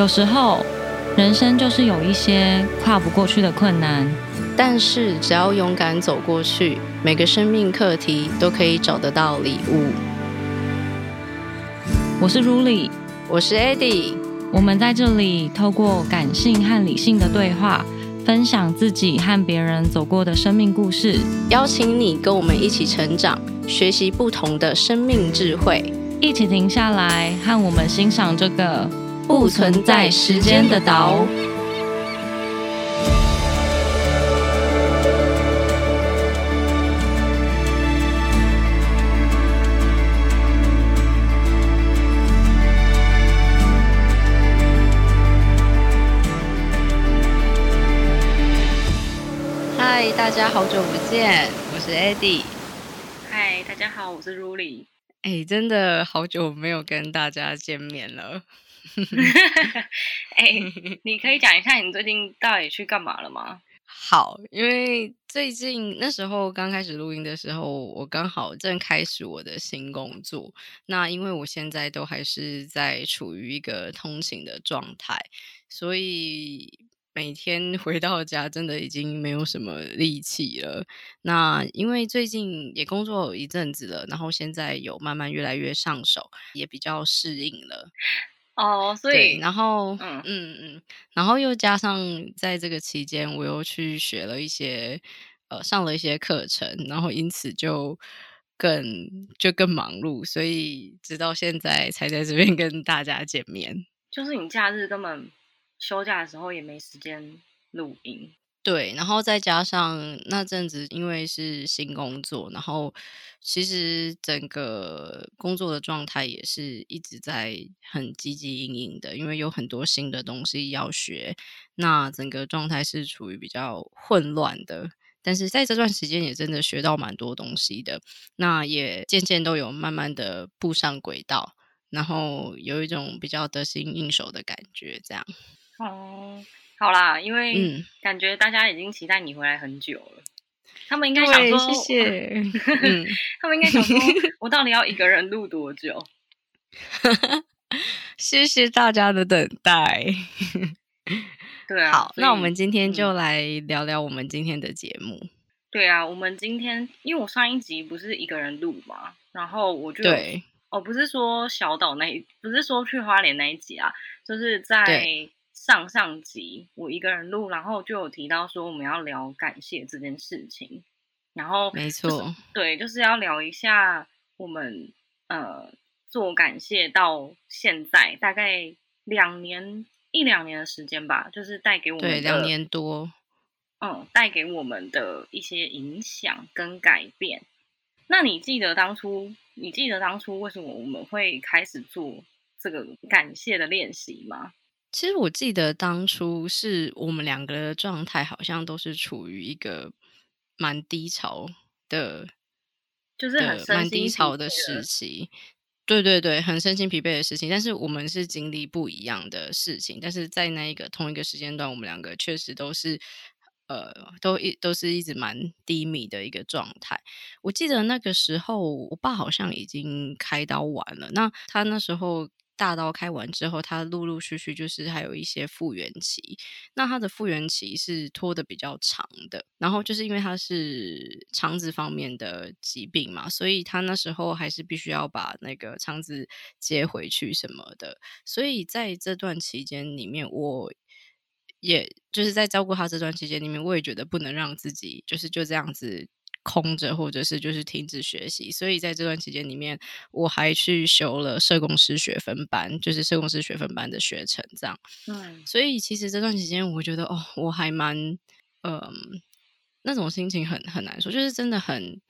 有时候，人生就是有一些跨不过去的困难，但是只要勇敢走过去，每个生命课题都可以找得到礼物。我是 Ruli，我是 Eddie，我们在这里透过感性和理性的对话，分享自己和别人走过的生命故事，邀请你跟我们一起成长，学习不同的生命智慧，一起停下来和我们欣赏这个。不存在时间的岛。嗨，大家好久不见，我是 Eddie。嗨，大家好，我是 Ruli。哎，真的好久没有跟大家见面了。哎，你可以讲一下你最近到底去干嘛了吗？好，因为最近那时候刚开始录音的时候，我刚好正开始我的新工作。那因为我现在都还是在处于一个通勤的状态，所以每天回到家真的已经没有什么力气了。那因为最近也工作一阵子了，然后现在有慢慢越来越上手，也比较适应了。哦，所以然后嗯嗯嗯，然后又加上在这个期间，我又去学了一些呃上了一些课程，然后因此就更就更忙碌，所以直到现在才在这边跟大家见面。就是你假日根本休假的时候也没时间录音。对，然后再加上那阵子，因为是新工作，然后其实整个工作的状态也是一直在很积极营营的，因为有很多新的东西要学，那整个状态是处于比较混乱的。但是在这段时间也真的学到蛮多东西的，那也渐渐都有慢慢的步上轨道，然后有一种比较得心应手的感觉，这样。哦。好啦，因为感觉大家已经期待你回来很久了，他们应该想说，谢谢。他们应该想说，我到底要一个人录多久？谢谢大家的等待。对啊，好，那我们今天就来聊聊我们今天的节目。对啊，我们今天因为我上一集不是一个人录嘛，然后我就对，哦，不是说小岛那一，不是说去花莲那一集啊，就是在。上上集我一个人录，然后就有提到说我们要聊感谢这件事情，然后没错，对，就是要聊一下我们呃做感谢到现在大概两年一两年的时间吧，就是带给我们对两年多，嗯，带给我们的一些影响跟改变。那你记得当初？你记得当初为什么我们会开始做这个感谢的练习吗？其实我记得当初是我们两个的状态，好像都是处于一个蛮低潮的，就是很蛮低潮的时期。对对对，很身心疲惫的事情。但是我们是经历不一样的事情，但是在那一个同一个时间段，我们两个确实都是呃，都一都是一直蛮低迷的一个状态。我记得那个时候，我爸好像已经开刀完了，那他那时候。大刀开完之后，他陆陆续续就是还有一些复原期。那他的复原期是拖的比较长的，然后就是因为他是肠子方面的疾病嘛，所以他那时候还是必须要把那个肠子接回去什么的。所以在这段期间里面，我也就是在照顾他这段期间里面，我也觉得不能让自己就是就这样子。空着，或者是就是停止学习，所以在这段期间里面，我还去修了社工师学分班，就是社工师学分班的学程，这样。嗯，所以其实这段期间，我觉得哦，我还蛮，嗯，那种心情很很难说，就是真的很。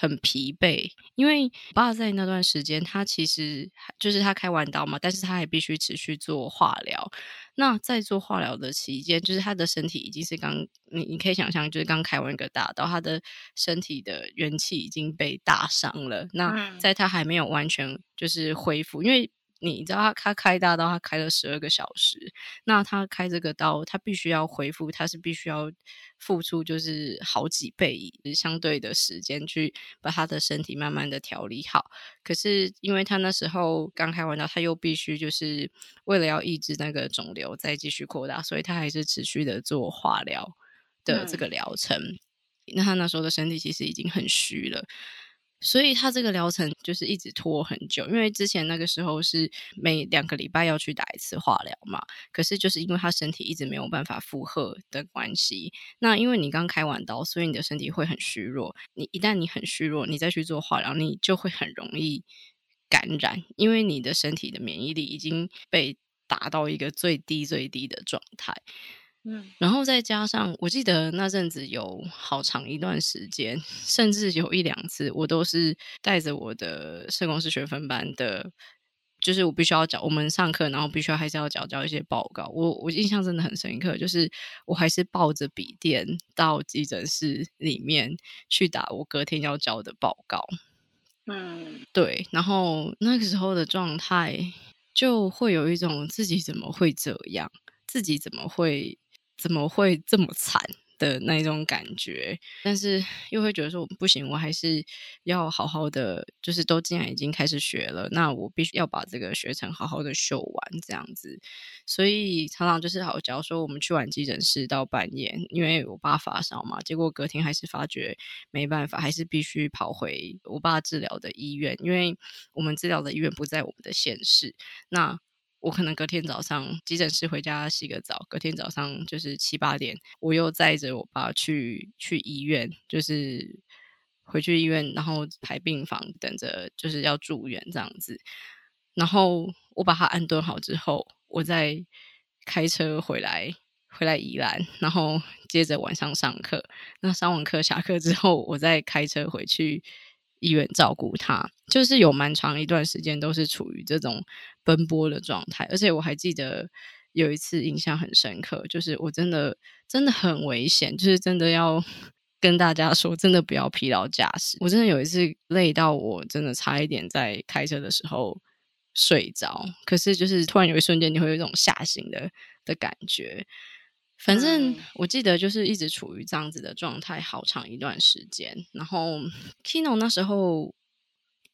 很疲惫，因为爸在那段时间，他其实就是他开完刀嘛，但是他还必须持续做化疗。那在做化疗的期间，就是他的身体已经是刚你你可以想象，就是刚开完一个大刀，他的身体的元气已经被打伤了。那在他还没有完全就是恢复，因为你知道他他开大刀，他开了十二个小时，那他开这个刀，他必须要恢复，他是必须要付出就是好几倍相对的时间去把他的身体慢慢的调理好。可是因为他那时候刚开完刀，他又必须就是为了要抑制那个肿瘤再继续扩大，所以他还是持续的做化疗的这个疗程。那他那时候的身体其实已经很虚了。所以他这个疗程就是一直拖很久，因为之前那个时候是每两个礼拜要去打一次化疗嘛。可是就是因为他身体一直没有办法负荷的关系，那因为你刚开完刀，所以你的身体会很虚弱。你一旦你很虚弱，你再去做化疗，你就会很容易感染，因为你的身体的免疫力已经被打到一个最低最低的状态。嗯，然后再加上，我记得那阵子有好长一段时间，甚至有一两次，我都是带着我的社工师学分班的，就是我必须要交，我们上课，然后必须要还是要交交一些报告。我我印象真的很深刻，就是我还是抱着笔电到急诊室里面去打我隔天要交的报告。嗯，对，然后那个时候的状态就会有一种自己怎么会这样，自己怎么会。怎么会这么惨的那种感觉？但是又会觉得说不行，我还是要好好的，就是都既然已经开始学了，那我必须要把这个学程好好的修完，这样子。所以常常就是好，假如说我们去完急诊室到半夜，因为我爸发烧嘛，结果隔天还是发觉没办法，还是必须跑回我爸治疗的医院，因为我们治疗的医院不在我们的县市。那我可能隔天早上急诊室回家洗个澡，隔天早上就是七八点，我又载着我爸去去医院，就是回去医院，然后排病房等着，就是要住院这样子。然后我把他安顿好之后，我再开车回来，回来宜兰，然后接着晚上上课。那上完课下课之后，我再开车回去。医院照顾他，就是有蛮长一段时间都是处于这种奔波的状态，而且我还记得有一次印象很深刻，就是我真的真的很危险，就是真的要 跟大家说，真的不要疲劳驾驶。我真的有一次累到我真的差一点在开车的时候睡着，可是就是突然有一瞬间你会有一种吓醒的的感觉。反正我记得就是一直处于这样子的状态，好长一段时间。然后 Kino 那时候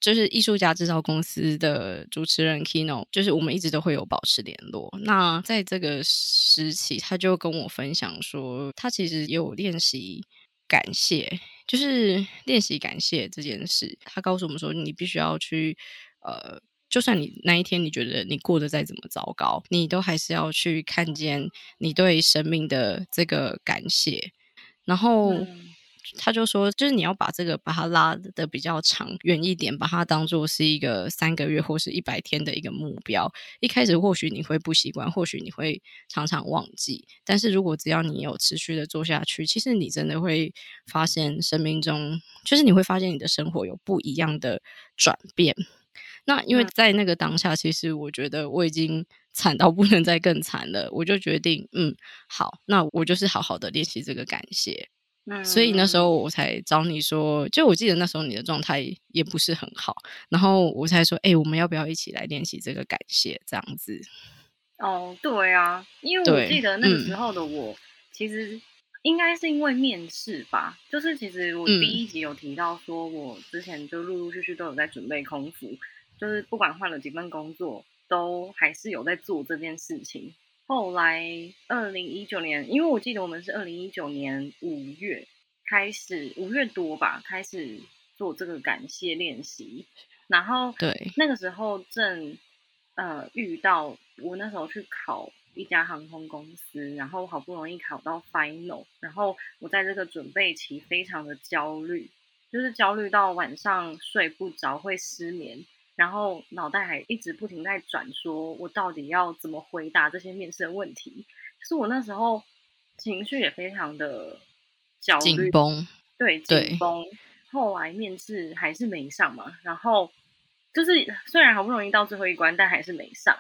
就是艺术家制造公司的主持人 Kino，就是我们一直都会有保持联络。那在这个时期，他就跟我分享说，他其实也有练习感谢，就是练习感谢这件事。他告诉我们说，你必须要去呃。就算你那一天你觉得你过得再怎么糟糕，你都还是要去看见你对生命的这个感谢。然后他就说，就是你要把这个把它拉的比较长远一点，把它当做是一个三个月或是一百天的一个目标。一开始或许你会不习惯，或许你会常常忘记，但是如果只要你有持续的做下去，其实你真的会发现生命中，就是你会发现你的生活有不一样的转变。那因为在那个当下，其实我觉得我已经惨到不能再更惨了，我就决定，嗯，好，那我就是好好的练习这个感谢。所以那时候我才找你说，就我记得那时候你的状态也不是很好，然后我才说，哎，我们要不要一起来练习这个感谢？这样子。哦，对啊，因为我记得那个时候的我，其实应该是因为面试吧，就是其实我第一集有提到说，我之前就陆陆续续都有在准备空服。就是不管换了几份工作，都还是有在做这件事情。后来二零一九年，因为我记得我们是二零一九年五月开始，五月多吧，开始做这个感谢练习。然后对那个时候正呃遇到我那时候去考一家航空公司，然后好不容易考到 final，然后我在这个准备期非常的焦虑，就是焦虑到晚上睡不着，会失眠。然后脑袋还一直不停在转，说我到底要怎么回答这些面试的问题？就是我那时候情绪也非常的焦虑、紧绷，对，紧绷。后来面试还是没上嘛，然后就是虽然好不容易到最后一关，但还是没上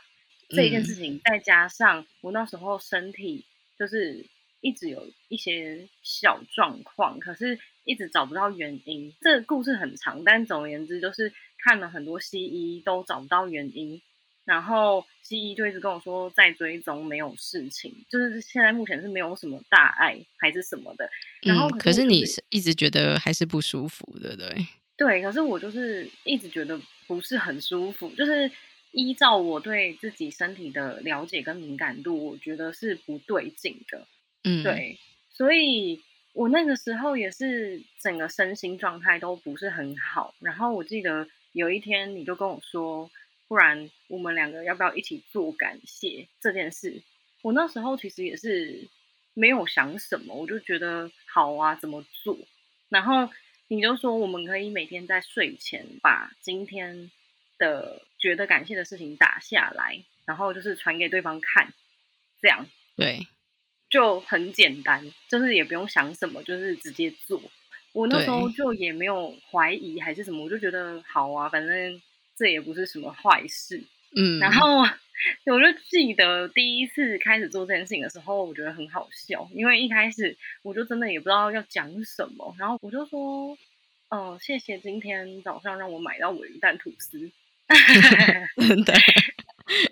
这一件事情。再加上我那时候身体就是一直有一些小状况，可是一直找不到原因。这个故事很长，但总而言之就是。看了很多西医都找不到原因，然后西医就一直跟我说在追踪，没有事情，就是现在目前是没有什么大碍还是什么的。然后可是你是一直觉得还是不舒服，对不对？对，可是我就是一直觉得不是很舒服，就是依照我对自己身体的了解跟敏感度，我觉得是不对劲的。嗯，对，所以我那个时候也是整个身心状态都不是很好。然后我记得有一天你就跟我说。不然我们两个要不要一起做感谢这件事？我那时候其实也是没有想什么，我就觉得好啊，怎么做？然后你就说我们可以每天在睡前把今天的觉得感谢的事情打下来，然后就是传给对方看，这样对，就很简单，就是也不用想什么，就是直接做。我那时候就也没有怀疑还是什么，我就觉得好啊，反正。这也不是什么坏事，嗯，然后 我就记得第一次开始做这件事情的时候，我觉得很好笑，因为一开始我就真的也不知道要讲什么，然后我就说，嗯，谢谢今天早上让我买到尾鱼蛋吐司，对，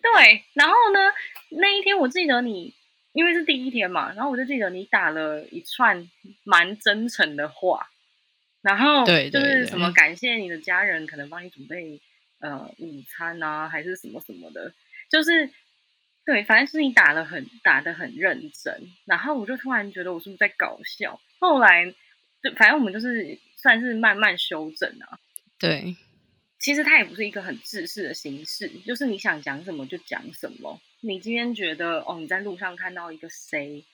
对，然后呢，那一天我记得你，因为是第一天嘛，然后我就记得你打了一串蛮真诚的话，然后对，就是什么感谢你的家人可能帮你准备。呃，午餐啊，还是什么什么的，就是对，反正是你打的很打的很认真，然后我就突然觉得我是不是在搞笑？后来就反正我们就是算是慢慢修正啊。对，其实它也不是一个很自式的形式，就是你想讲什么就讲什么。你今天觉得哦，你在路上看到一个谁，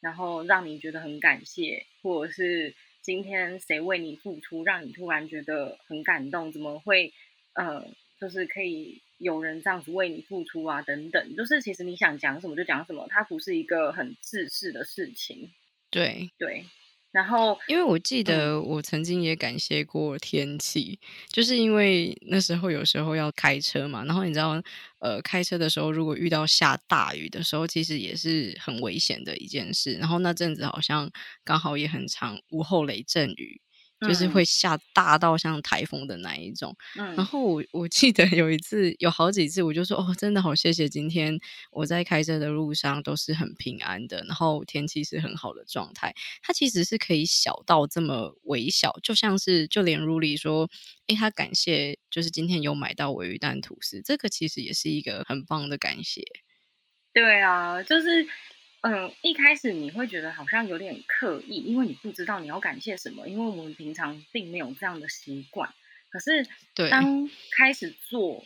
然后让你觉得很感谢，或者是今天谁为你付出，让你突然觉得很感动，怎么会？呃，就是可以有人这样子为你付出啊，等等，就是其实你想讲什么就讲什么，它不是一个很自私的事情。对对，然后因为我记得我曾经也感谢过天气，就是因为那时候有时候要开车嘛，然后你知道，呃，开车的时候如果遇到下大雨的时候，其实也是很危险的一件事。然后那阵子好像刚好也很长午后雷阵雨。就是会下大到像台风的那一种，然后我我记得有一次有好几次，我就说哦，真的好谢谢今天我在开车的路上都是很平安的，然后天气是很好的状态。它其实是可以小到这么微小，就像是就连如里说，哎，他感谢就是今天有买到尾鱼蛋吐司，这个其实也是一个很棒的感谢。对啊，就是。嗯，一开始你会觉得好像有点刻意，因为你不知道你要感谢什么，因为我们平常并没有这样的习惯。可是，当开始做，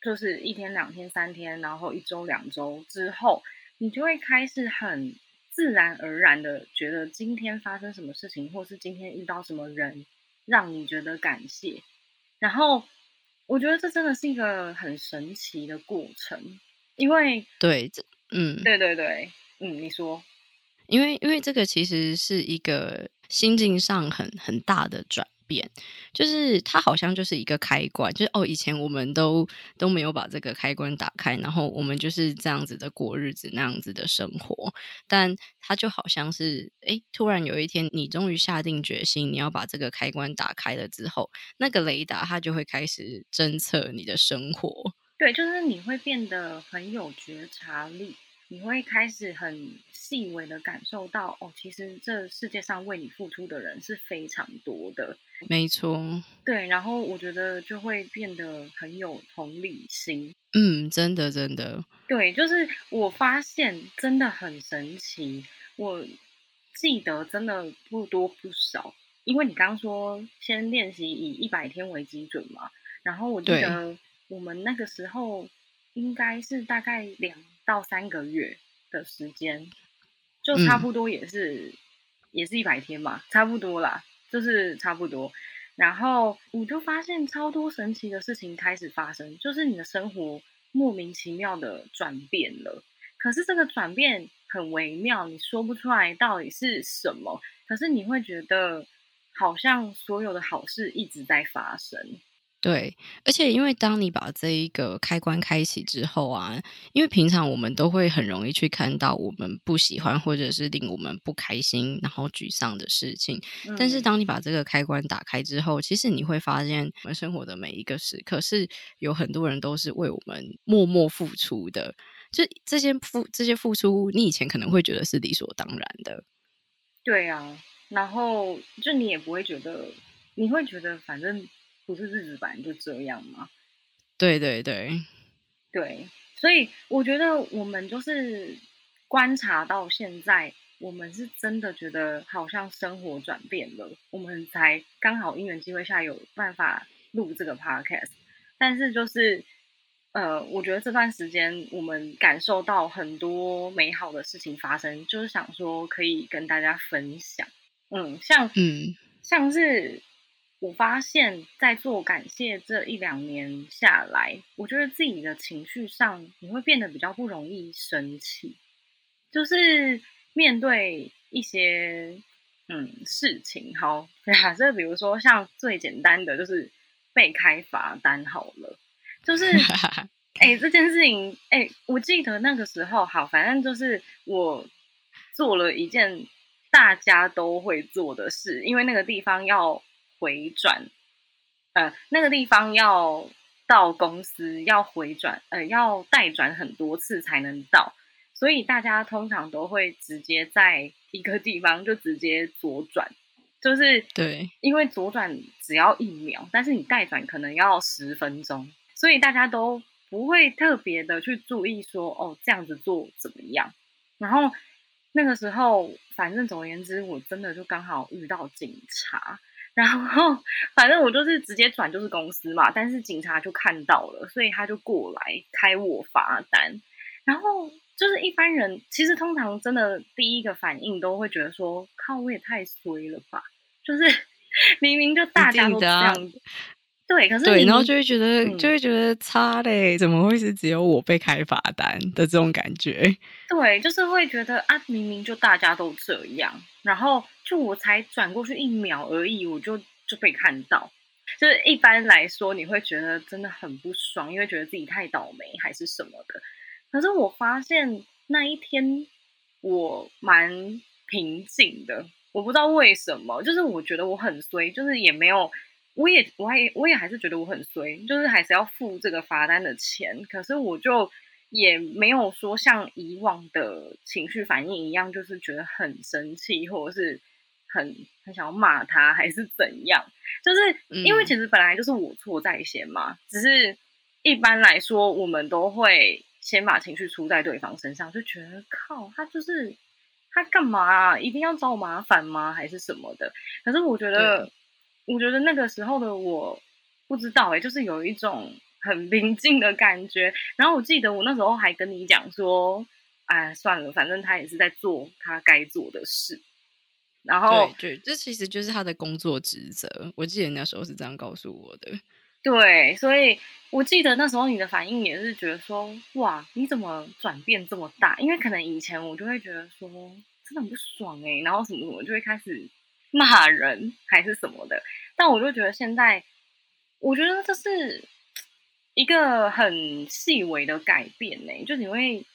就是一天、两天、三天，然后一周、两周之后，你就会开始很自然而然的觉得今天发生什么事情，或是今天遇到什么人，让你觉得感谢。然后，我觉得这真的是一个很神奇的过程，因为对，这嗯，对对对。嗯，你说，因为因为这个其实是一个心境上很很大的转变，就是它好像就是一个开关，就是哦，以前我们都都没有把这个开关打开，然后我们就是这样子的过日子，那样子的生活，但它就好像是哎，突然有一天你终于下定决心，你要把这个开关打开了之后，那个雷达它就会开始侦测你的生活，对，就是你会变得很有觉察力。你会开始很细微的感受到，哦，其实这世界上为你付出的人是非常多的，没错。对，然后我觉得就会变得很有同理心。嗯，真的，真的。对，就是我发现真的很神奇。我记得真的不多不少，因为你刚刚说先练习以一百天为基准嘛，然后我记得我们那个时候应该是大概两。到三个月的时间，就差不多也是也是一百天嘛，差不多啦，就是差不多。然后我就发现超多神奇的事情开始发生，就是你的生活莫名其妙的转变了。可是这个转变很微妙，你说不出来到底是什么。可是你会觉得好像所有的好事一直在发生。对，而且因为当你把这一个开关开启之后啊，因为平常我们都会很容易去看到我们不喜欢或者是令我们不开心然后沮丧的事情，但是当你把这个开关打开之后，其实你会发现我们生活的每一个时刻是有很多人都是为我们默默付出的，就这些付这些付出，你以前可能会觉得是理所当然的，对啊，然后就你也不会觉得，你会觉得反正。不是日子本来就这样吗？对对对，对，所以我觉得我们就是观察到现在，我们是真的觉得好像生活转变了，我们才刚好因缘机会下有办法录这个 podcast。但是就是呃，我觉得这段时间我们感受到很多美好的事情发生，就是想说可以跟大家分享。嗯，像嗯，像是。我发现，在做感谢这一两年下来，我觉得自己的情绪上，你会变得比较不容易生气。就是面对一些嗯事情，好假设比如说像最简单的，就是被开罚单好了，就是 哎这件事情，哎我记得那个时候，好反正就是我做了一件大家都会做的事，因为那个地方要。回转，呃，那个地方要到公司要回转，呃，要带转很多次才能到，所以大家通常都会直接在一个地方就直接左转，就是对，因为左转只要一秒，但是你带转可能要十分钟，所以大家都不会特别的去注意说哦这样子做怎么样。然后那个时候，反正总而言之，我真的就刚好遇到警察。然后，反正我就是直接转就是公司嘛，但是警察就看到了，所以他就过来开我罚单。然后就是一般人其实通常真的第一个反应都会觉得说：“靠，我也太衰了吧！”就是 明明就大家都这样。对，可是对，然后就会觉得就会觉得差嘞，怎么会是只有我被开罚单的这种感觉？对，就是会觉得啊，明明就大家都这样，然后就我才转过去一秒而已，我就就被看到。就是一般来说，你会觉得真的很不爽，因为觉得自己太倒霉还是什么的。可是我发现那一天我蛮平静的，我不知道为什么，就是我觉得我很衰，就是也没有。我也，我也，我也还是觉得我很衰，就是还是要付这个罚单的钱。可是我就也没有说像以往的情绪反应一样，就是觉得很生气，或者是很很想要骂他，还是怎样？就是因为其实本来就是我错在先嘛，只是一般来说，我们都会先把情绪出在对方身上，就觉得靠，他就是他干嘛一定要找我麻烦吗？还是什么的？可是我觉得。我觉得那个时候的我不知道哎，就是有一种很平静的感觉。然后我记得我那时候还跟你讲说，哎，算了，反正他也是在做他该做的事。然后，对，这其实就是他的工作职责。我记得那时候是这样告诉我的。对，所以我记得那时候你的反应也是觉得说，哇，你怎么转变这么大？因为可能以前我就会觉得说，真的很不爽哎，然后什么什么就会开始。骂人还是什么的，但我就觉得现在，我觉得这是一个很细微的改变呢。就你会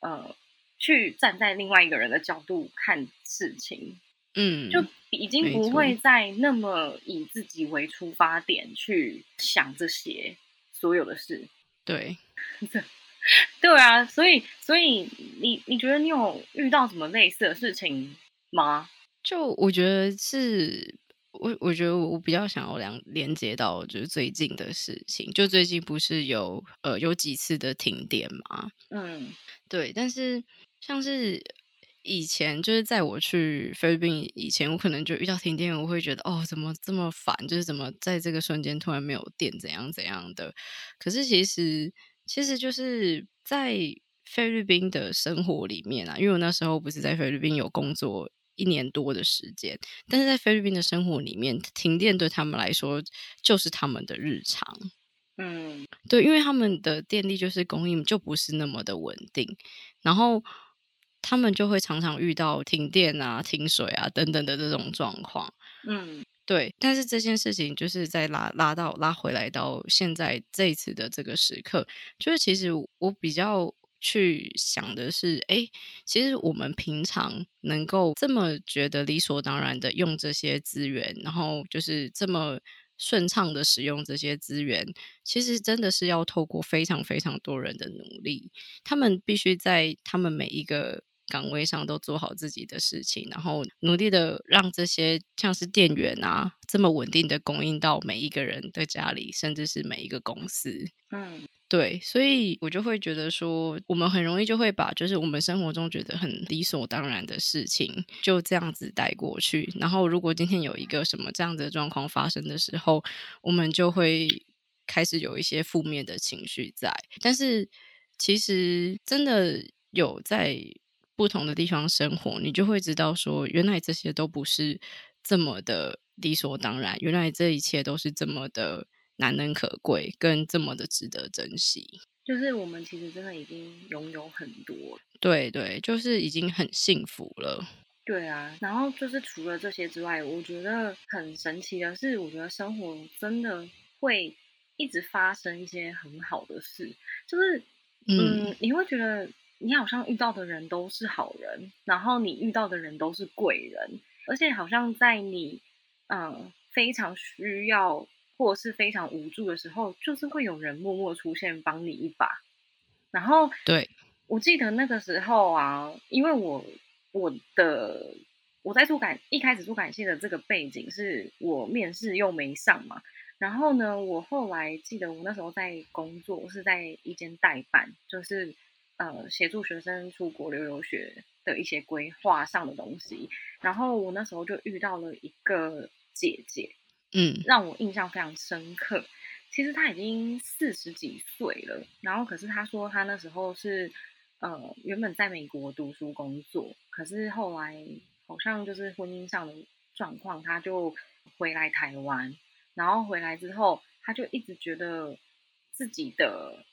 呃去站在另外一个人的角度看事情，嗯，就已经不会再那么以自己为出发点去想这些所有的事。对，对啊，所以所以你你觉得你有遇到什么类似的事情吗？就我觉得是，我我觉得我比较想要连连接到就是最近的事情，就最近不是有呃有几次的停电嘛，嗯，对，但是像是以前就是在我去菲律宾以前，我可能就遇到停电，我会觉得哦怎么这么烦，就是怎么在这个瞬间突然没有电，怎样怎样的。可是其实其实就是在菲律宾的生活里面啊，因为我那时候不是在菲律宾有工作。一年多的时间，但是在菲律宾的生活里面，停电对他们来说就是他们的日常。嗯，对，因为他们的电力就是供应就不是那么的稳定，然后他们就会常常遇到停电啊、停水啊等等的这种状况。嗯，对，但是这件事情就是在拉拉到拉回来到现在这一次的这个时刻，就是其实我比较去想的是，哎，其实我们平常能够这么觉得理所当然的用这些资源，然后就是这么顺畅的使用这些资源，其实真的是要透过非常非常多人的努力，他们必须在他们每一个。岗位上都做好自己的事情，然后努力的让这些像是电源啊这么稳定的供应到每一个人的家里，甚至是每一个公司。嗯，对，所以我就会觉得说，我们很容易就会把就是我们生活中觉得很理所当然的事情就这样子带过去。然后，如果今天有一个什么这样的状况发生的时候，我们就会开始有一些负面的情绪在。但是，其实真的有在。不同的地方生活，你就会知道说，原来这些都不是这么的理所当然，原来这一切都是这么的难能可贵，跟这么的值得珍惜。就是我们其实真的已经拥有很多，对对，就是已经很幸福了。对啊，然后就是除了这些之外，我觉得很神奇的是，我觉得生活真的会一直发生一些很好的事，就是嗯，你会觉得。你好像遇到的人都是好人，然后你遇到的人都是贵人，而且好像在你嗯非常需要或者是非常无助的时候，就是会有人默默出现帮你一把。然后，对我记得那个时候啊，因为我我的我在做感一开始做感谢的这个背景是我面试又没上嘛，然后呢，我后来记得我那时候在工作是在一间代办，就是。呃，协助学生出国留留学的一些规划上的东西，然后我那时候就遇到了一个姐姐，嗯，让我印象非常深刻。其实她已经四十几岁了，然后可是她说她那时候是呃原本在美国读书工作，可是后来好像就是婚姻上的状况，她就回来台湾，然后回来之后，她就一直觉得自己的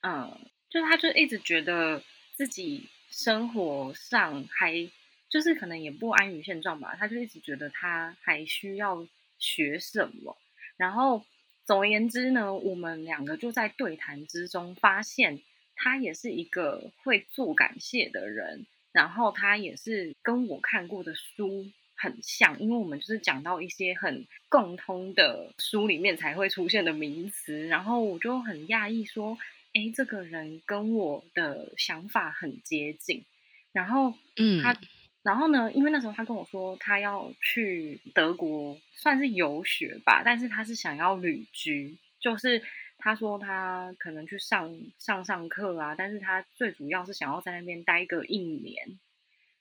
嗯。就他就一直觉得自己生活上还就是可能也不安于现状吧，他就一直觉得他还需要学什么。然后总而言之呢，我们两个就在对谈之中发现，他也是一个会做感谢的人。然后他也是跟我看过的书很像，因为我们就是讲到一些很共通的书里面才会出现的名词。然后我就很讶异说。哎，这个人跟我的想法很接近，然后，嗯，他，然后呢？因为那时候他跟我说他要去德国，算是游学吧，但是他是想要旅居，就是他说他可能去上上上课啊，但是他最主要是想要在那边待个一年，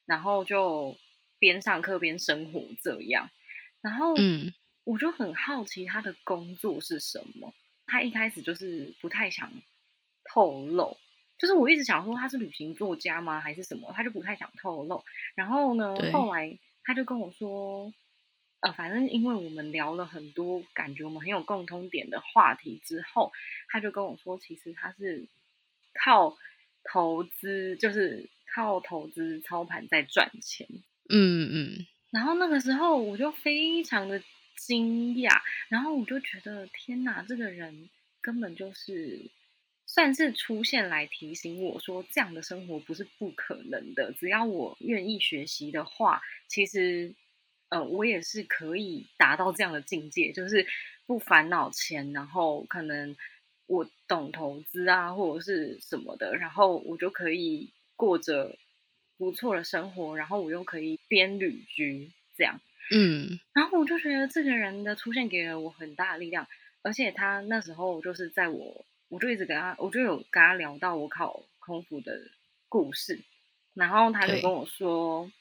然后就边上课边生活这样。然后，嗯，我就很好奇他的工作是什么。他一开始就是不太想。透露，就是我一直想说他是旅行作家吗，还是什么？他就不太想透露。然后呢，后来他就跟我说，呃，反正因为我们聊了很多，感觉我们很有共通点的话题之后，他就跟我说，其实他是靠投资，就是靠投资操盘在赚钱。嗯嗯。然后那个时候我就非常的惊讶，然后我就觉得天哪，这个人根本就是。算是出现来提醒我说，这样的生活不是不可能的。只要我愿意学习的话，其实，呃，我也是可以达到这样的境界，就是不烦恼钱，然后可能我懂投资啊，或者是什么的，然后我就可以过着不错的生活，然后我又可以边旅居这样。嗯，然后我就觉得这个人的出现给了我很大的力量，而且他那时候就是在我。我就一直跟他，我就有跟他聊到我考空服的故事，然后他就跟我说，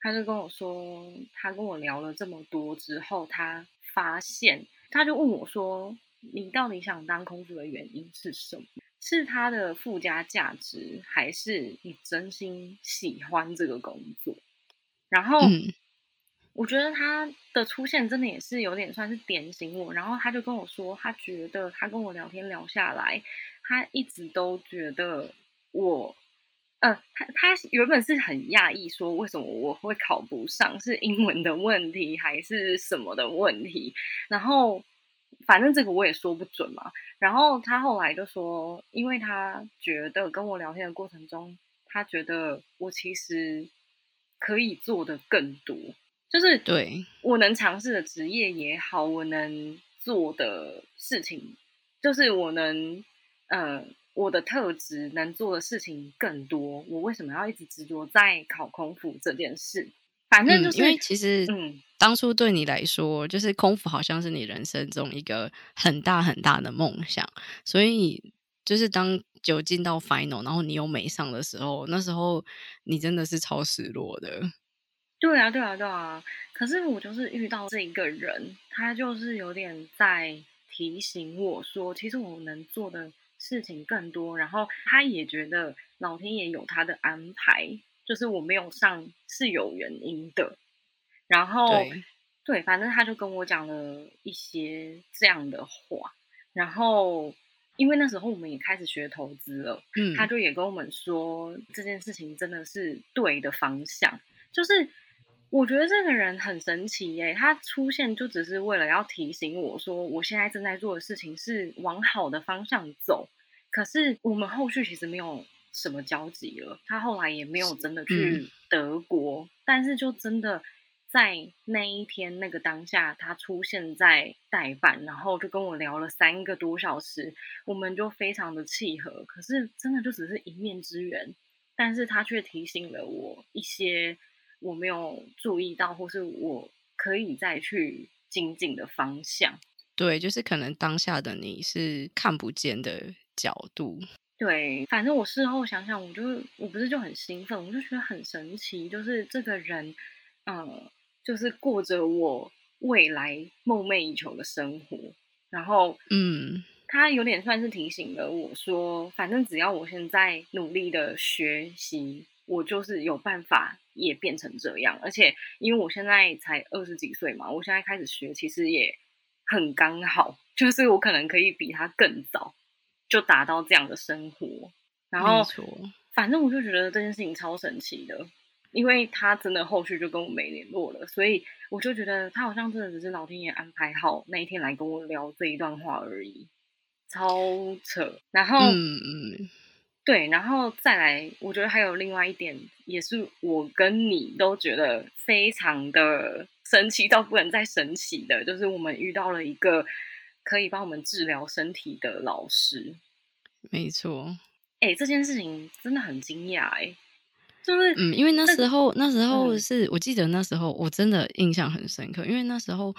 他就跟我说，他跟我聊了这么多之后，他发现，他就问我说，你到底想当空服的原因是什么？是他的附加价值，还是你真心喜欢这个工作？然后。我觉得他的出现真的也是有点算是点醒我，然后他就跟我说，他觉得他跟我聊天聊下来，他一直都觉得我，呃，他他原本是很讶异，说为什么我会考不上，是英文的问题还是什么的问题？然后反正这个我也说不准嘛。然后他后来就说，因为他觉得跟我聊天的过程中，他觉得我其实可以做的更多，就是对我能尝试的职业也好，我能做的事情，就是我能嗯。我的特质能做的事情更多，我为什么要一直执着在考空腹这件事？反正就是因为其实，嗯，当初对你来说，就是空腹好像是你人生中一个很大很大的梦想，所以就是当就进到 final，然后你又没上的时候，那时候你真的是超失落的。对啊，对啊，对啊。可是我就是遇到这一个人，他就是有点在提醒我说，其实我能做的。事情更多，然后他也觉得老天爷有他的安排，就是我没有上是有原因的。然后对，反正他就跟我讲了一些这样的话。然后因为那时候我们也开始学投资了，嗯，他就也跟我们说这件事情真的是对的方向。就是我觉得这个人很神奇耶，他出现就只是为了要提醒我说，我现在正在做的事情是往好的方向走。可是我们后续其实没有什么交集了，他后来也没有真的去德国，但是就真的在那一天那个当下，他出现在代办，然后就跟我聊了三个多小时，我们就非常的契合。可是真的就只是一面之缘，但是他却提醒了我一些我没有注意到，或是我可以再去精进的方向。对，就是可能当下的你是看不见的。角度对，反正我事后想想，我就我不是就很兴奋，我就觉得很神奇，就是这个人，嗯，就是过着我未来梦寐以求的生活，然后，嗯，他有点算是提醒了我说，反正只要我现在努力的学习，我就是有办法也变成这样，而且因为我现在才二十几岁嘛，我现在开始学，其实也很刚好，就是我可能可以比他更早。就达到这样的生活，然后反正我就觉得这件事情超神奇的，因为他真的后续就跟我没联络了，所以我就觉得他好像真的只是老天爷安排好那一天来跟我聊这一段话而已，超扯。然后，嗯嗯，对，然后再来，我觉得还有另外一点，也是我跟你都觉得非常的神奇到不能再神奇的，就是我们遇到了一个。可以帮我们治疗身体的老师，没错。哎，这件事情真的很惊讶哎，就是嗯，因为那时候那时候是我记得那时候我真的印象很深刻，因为那时候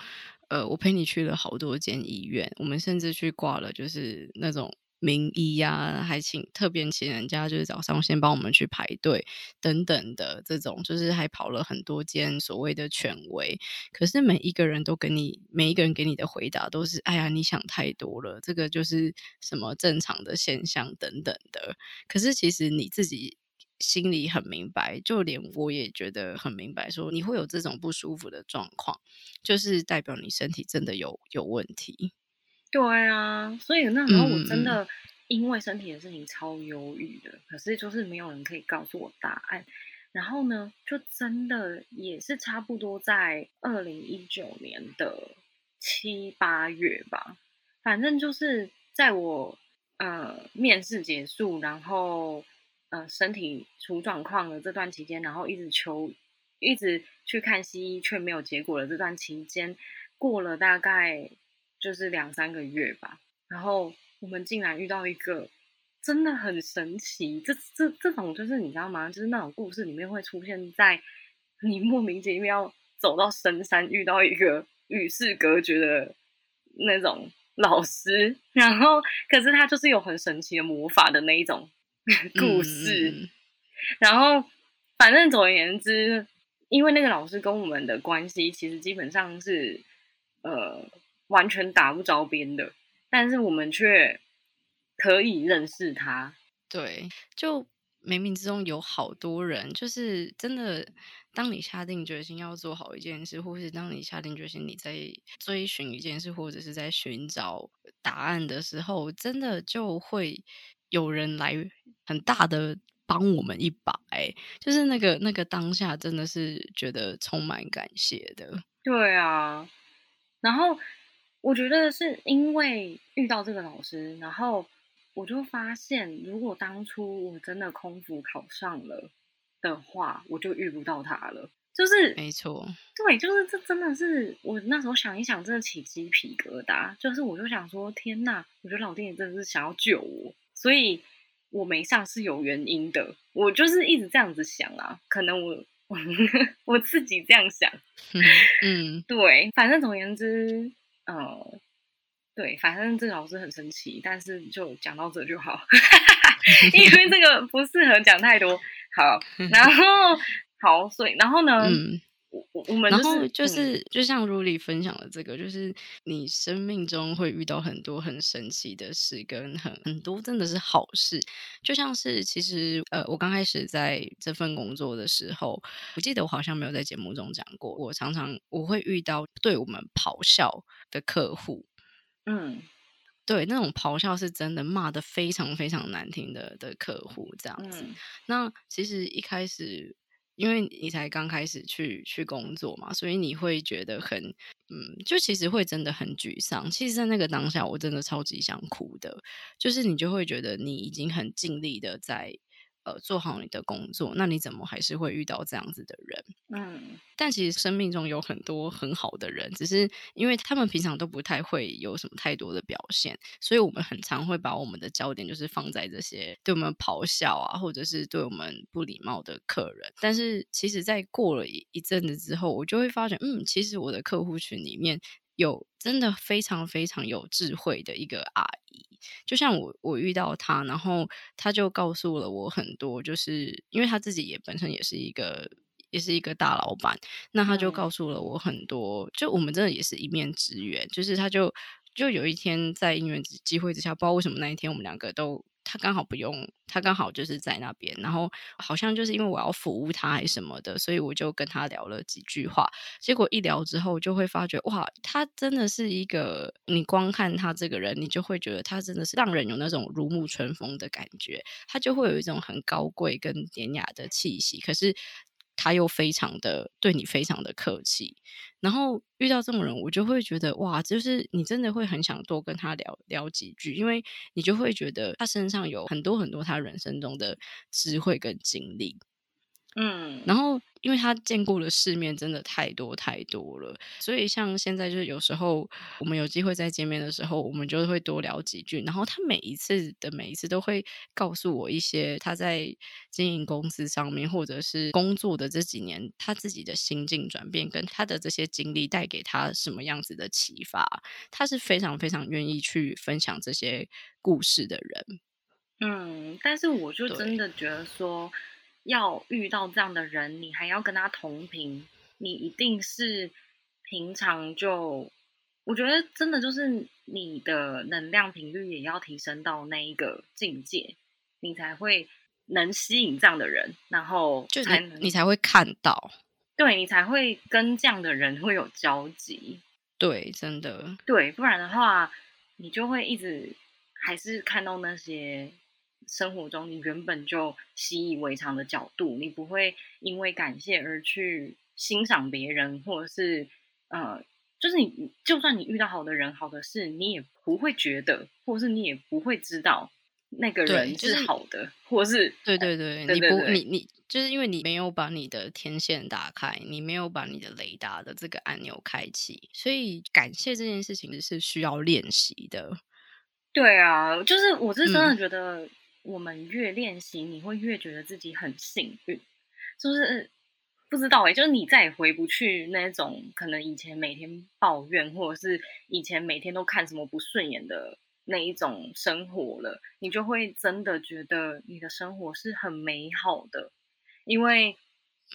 呃，我陪你去了好多间医院，我们甚至去挂了，就是那种。名医呀，还请特别请人家，就是早上先帮我们去排队等等的这种，就是还跑了很多间所谓的权威，可是每一个人都给你，每一个人给你的回答都是：哎呀，你想太多了，这个就是什么正常的现象等等的。可是其实你自己心里很明白，就连我也觉得很明白，说你会有这种不舒服的状况，就是代表你身体真的有有问题。对啊，所以那时候我真的因为身体的事情超忧郁的，可是就是没有人可以告诉我答案。然后呢，就真的也是差不多在二零一九年的七八月吧，反正就是在我呃面试结束，然后呃身体出状况的这段期间，然后一直求一直去看西医却没有结果的这段期间，过了大概。就是两三个月吧，然后我们竟然遇到一个真的很神奇，这这这种就是你知道吗？就是那种故事里面会出现在你莫名其妙走到深山遇到一个与世隔绝的那种老师，然后可是他就是有很神奇的魔法的那一种故事，然后反正总而言之，因为那个老师跟我们的关系其实基本上是呃。完全打不着边的，但是我们却可以认识他。对，就冥冥之中有好多人，就是真的。当你下定决心要做好一件事，或是当你下定决心你在追寻一件事，或者是在寻找答案的时候，真的就会有人来很大的帮我们一把，哎，就是那个那个当下，真的是觉得充满感谢的。对啊，然后我觉得是因为遇到这个老师，然后我就发现，如果当初我真的空腹考上了的话，我就遇不到他了。就是没错，对，就是这真的是我那时候想一想，真的起鸡皮疙瘩。就是我就想说，天呐，我觉得老天爷真的是想要救我，所以我没上是有原因的。我就是一直这样子想啊，可能我 我自己这样想。嗯，对，反正总而言之，呃，对，反正这个老师很神奇，但是就讲到这就好，因为这个不适合讲太多。好，然后。好，所以然后呢？嗯，我我们然后就是就像如里分享的这个，就是你生命中会遇到很多很神奇的事，跟很很多真的是好事。就像是其实呃，我刚开始在这份工作的时候，我记得我好像没有在节目中讲过，我常常我会遇到对我们咆哮的客户，嗯，对，那种咆哮是真的骂的非常非常难听的的客户这样子。那其实一开始。因为你才刚开始去去工作嘛，所以你会觉得很，嗯，就其实会真的很沮丧。其实，在那个当下，我真的超级想哭的，就是你就会觉得你已经很尽力的在。呃，做好你的工作，那你怎么还是会遇到这样子的人？嗯，但其实生命中有很多很好的人，只是因为他们平常都不太会有什么太多的表现，所以我们很常会把我们的焦点就是放在这些对我们咆哮啊，或者是对我们不礼貌的客人。但是其实，在过了一一阵子之后，我就会发现，嗯，其实我的客户群里面有真的非常非常有智慧的一个阿姨。就像我，我遇到他，然后他就告诉了我很多，就是因为他自己也本身也是一个，也是一个大老板，那他就告诉了我很多，就我们真的也是一面之缘，就是他就就有一天在因缘机会之下，不知道为什么那一天我们两个都。他刚好不用，他刚好就是在那边，然后好像就是因为我要服务他还什么的，所以我就跟他聊了几句话。结果一聊之后，就会发觉哇，他真的是一个，你光看他这个人，你就会觉得他真的是让人有那种如沐春风的感觉，他就会有一种很高贵跟典雅的气息。可是。他又非常的对你非常的客气，然后遇到这种人，我就会觉得哇，就是你真的会很想多跟他聊聊几句，因为你就会觉得他身上有很多很多他人生中的智慧跟经历。嗯，然后因为他见过的世面真的太多太多了，所以像现在就是有时候我们有机会再见面的时候，我们就会多聊几句。然后他每一次的每一次都会告诉我一些他在经营公司上面或者是工作的这几年他自己的心境转变，跟他的这些经历带给他什么样子的启发。他是非常非常愿意去分享这些故事的人。嗯，但是我就真的觉得说。要遇到这样的人，你还要跟他同频，你一定是平常就，我觉得真的就是你的能量频率也要提升到那一个境界，你才会能吸引这样的人，然后就才你才会看到，对你才会跟这样的人会有交集，对，真的，对，不然的话，你就会一直还是看到那些。生活中你原本就习以为常的角度，你不会因为感谢而去欣赏别人，或者是呃，就是你就算你遇到好的人、好的事，你也不会觉得，或者是你也不会知道那个人是好的，或是对对对，你不你你就是因为你没有把你的天线打开，你没有把你的雷达的这个按钮开启，所以感谢这件事情是需要练习的。对啊，就是我是真的觉得。我们越练习，你会越觉得自己很幸运，就是不知道哎，就是你再也回不去那种可能以前每天抱怨，或者是以前每天都看什么不顺眼的那一种生活了，你就会真的觉得你的生活是很美好的，因为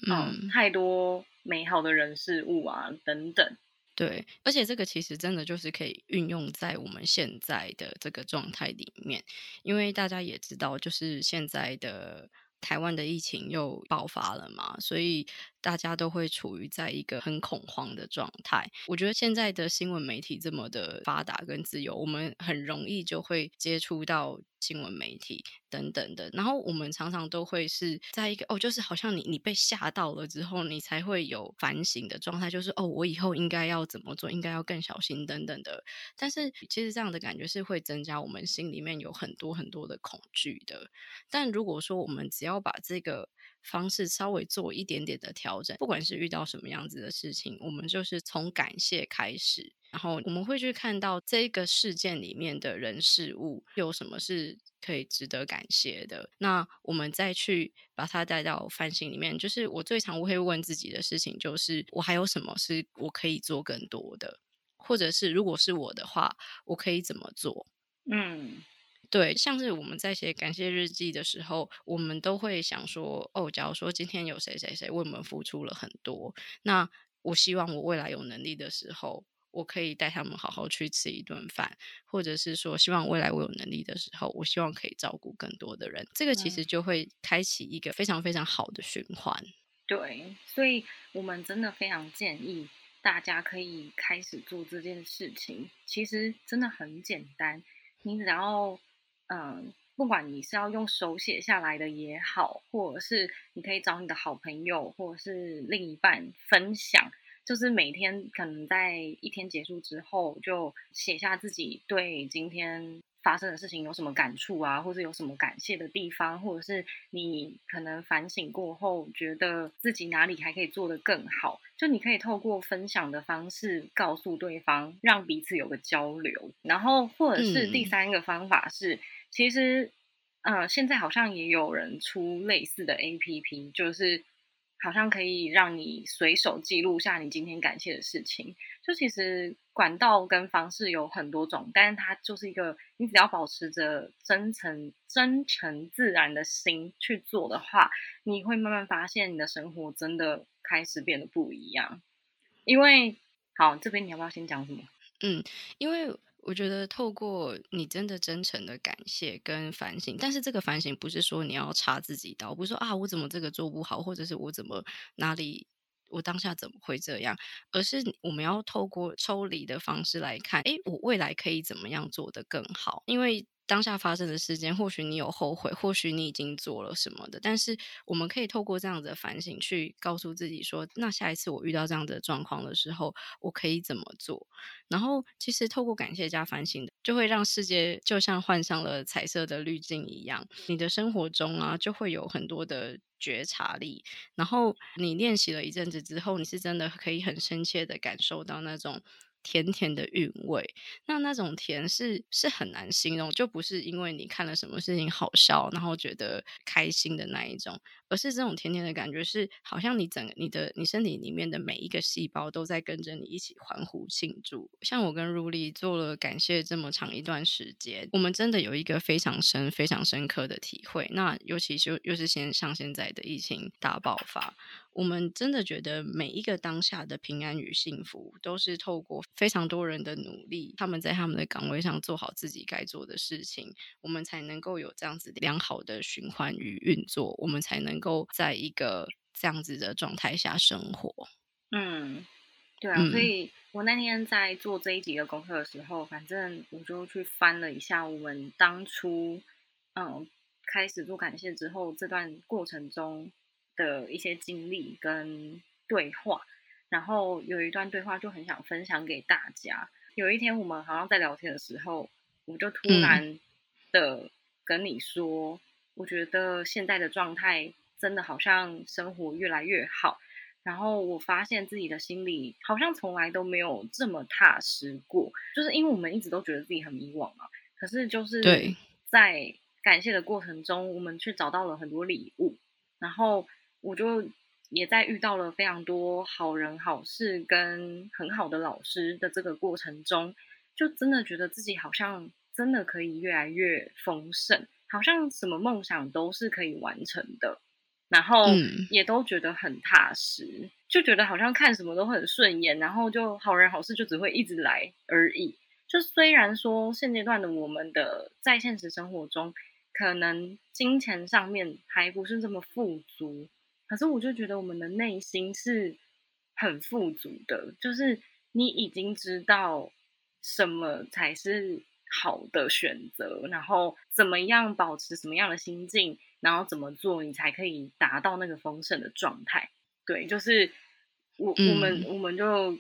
嗯，太多美好的人事物啊等等。对，而且这个其实真的就是可以运用在我们现在的这个状态里面，因为大家也知道，就是现在的台湾的疫情又爆发了嘛，所以大家都会处于在一个很恐慌的状态。我觉得现在的新闻媒体这么的发达跟自由，我们很容易就会接触到。新闻媒体等等的。然后我们常常都会是在一个哦，就是好像你你被吓到了之后，你才会有反省的状态，就是哦，我以后应该要怎么做，应该要更小心等等的。但是其实这样的感觉是会增加我们心里面有很多很多的恐惧的。但如果说我们只要把这个方式稍微做一点点的调整，不管是遇到什么样子的事情，我们就是从感谢开始，然后我们会去看到这个事件里面的人事物有什么是可以值得感谢的，那我们再去把它带到反省里面。就是我最常会问自己的事情，就是我还有什么是我可以做更多的，或者是如果是我的话，我可以怎么做？嗯。对，像是我们在写感谢日记的时候，我们都会想说，哦，假如说今天有谁谁谁为我们付出了很多，那我希望我未来有能力的时候，我可以带他们好好去吃一顿饭，或者是说，希望未来我有能力的时候，我希望可以照顾更多的人。这个其实就会开启一个非常非常好的循环。对，所以我们真的非常建议大家可以开始做这件事情。其实真的很简单，你只要。嗯，不管你是要用手写下来的也好，或者是你可以找你的好朋友或者是另一半分享，就是每天可能在一天结束之后，就写下自己对今天。发生的事情有什么感触啊，或者有什么感谢的地方，或者是你可能反省过后，觉得自己哪里还可以做得更好，就你可以透过分享的方式告诉对方，让彼此有个交流。然后，或者是第三个方法是，其实，呃，现在好像也有人出类似的 A P P，就是好像可以让你随手记录下你今天感谢的事情。就其实。管道跟方式有很多种，但是它就是一个，你只要保持着真诚、真诚、自然的心去做的话，你会慢慢发现你的生活真的开始变得不一样。因为，好，这边你要不要先讲什么？嗯，因为我觉得透过你真的真诚的感谢跟反省，但是这个反省不是说你要插自己刀，不是说啊我怎么这个做不好，或者是我怎么哪里。我当下怎么会这样？而是我们要透过抽离的方式来看，诶，我未来可以怎么样做得更好？因为。当下发生的事件，或许你有后悔，或许你已经做了什么的，但是我们可以透过这样子的反省，去告诉自己说，那下一次我遇到这样的状况的时候，我可以怎么做？然后，其实透过感谢加反省，就会让世界就像换上了彩色的滤镜一样，你的生活中啊，就会有很多的觉察力。然后你练习了一阵子之后，你是真的可以很深切的感受到那种。甜甜的韵味，那那种甜是是很难形容，就不是因为你看了什么事情好笑，然后觉得开心的那一种，而是这种甜甜的感觉，是好像你整个你的你身体里面的每一个细胞都在跟着你一起欢呼庆祝。像我跟如丽做了感谢这么长一段时间，我们真的有一个非常深、非常深刻的体会。那尤其就又是现像现在的疫情大爆发。我们真的觉得每一个当下的平安与幸福，都是透过非常多人的努力，他们在他们的岗位上做好自己该做的事情，我们才能够有这样子良好的循环与运作，我们才能够在一个这样子的状态下生活。嗯，对啊，所以我那天在做这一集的功课的时候，反正我就去翻了一下我们当初嗯开始做感谢之后这段过程中。的一些经历跟对话，然后有一段对话就很想分享给大家。有一天我们好像在聊天的时候，我就突然的跟你说，我觉得现在的状态真的好像生活越来越好，然后我发现自己的心里好像从来都没有这么踏实过，就是因为我们一直都觉得自己很迷惘嘛。可是就是在感谢的过程中，我们却找到了很多礼物，然后。我就也在遇到了非常多好人好事跟很好的老师的这个过程中，就真的觉得自己好像真的可以越来越丰盛，好像什么梦想都是可以完成的，然后也都觉得很踏实，就觉得好像看什么都很顺眼，然后就好人好事就只会一直来而已。就虽然说现阶段的我们的在现实生活中，可能金钱上面还不是这么富足。可是我就觉得我们的内心是很富足的，就是你已经知道什么才是好的选择，然后怎么样保持什么样的心境，然后怎么做你才可以达到那个丰盛的状态？对，就是我我们我们就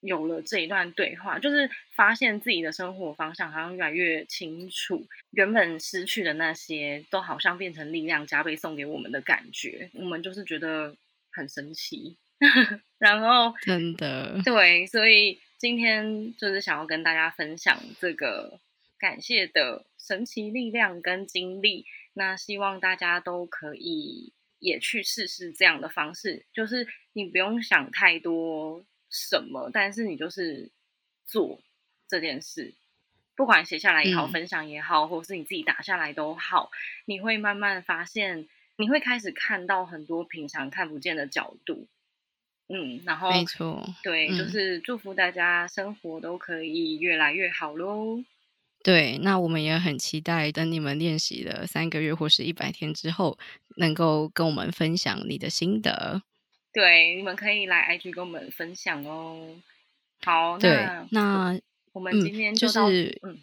有了这一段对话，就是发现自己的生活方向好像越来越清楚，原本失去的那些都好像变成力量加倍送给我们的感觉，我们就是觉得很神奇。然后真的对，所以。今天就是想要跟大家分享这个感谢的神奇力量跟经历，那希望大家都可以也去试试这样的方式，就是你不用想太多什么，但是你就是做这件事，不管写下来也好，分享也好，或者是你自己打下来都好，你会慢慢发现，你会开始看到很多平常看不见的角度。嗯，然后没错，对，就是祝福大家生活都可以越来越好喽。对，那我们也很期待，等你们练习了三个月或是一百天之后，能够跟我们分享你的心得。对，你们可以来 IG 跟我们分享哦。好，对，那我们今天就是，嗯。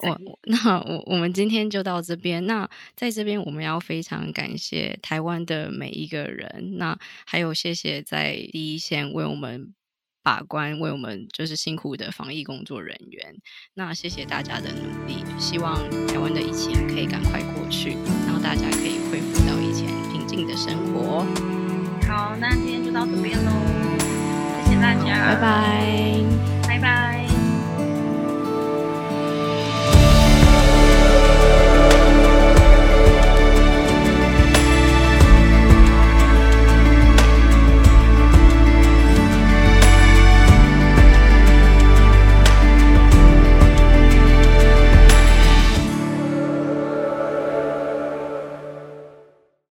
我那我我们今天就到这边。那在这边，我们要非常感谢台湾的每一个人。那还有谢谢在第一线为我们把关、为我们就是辛苦的防疫工作人员。那谢谢大家的努力，希望台湾的疫情可以赶快过去，然后大家可以恢复到以前平静的生活。好，那今天就到这边喽，谢谢大家，拜拜。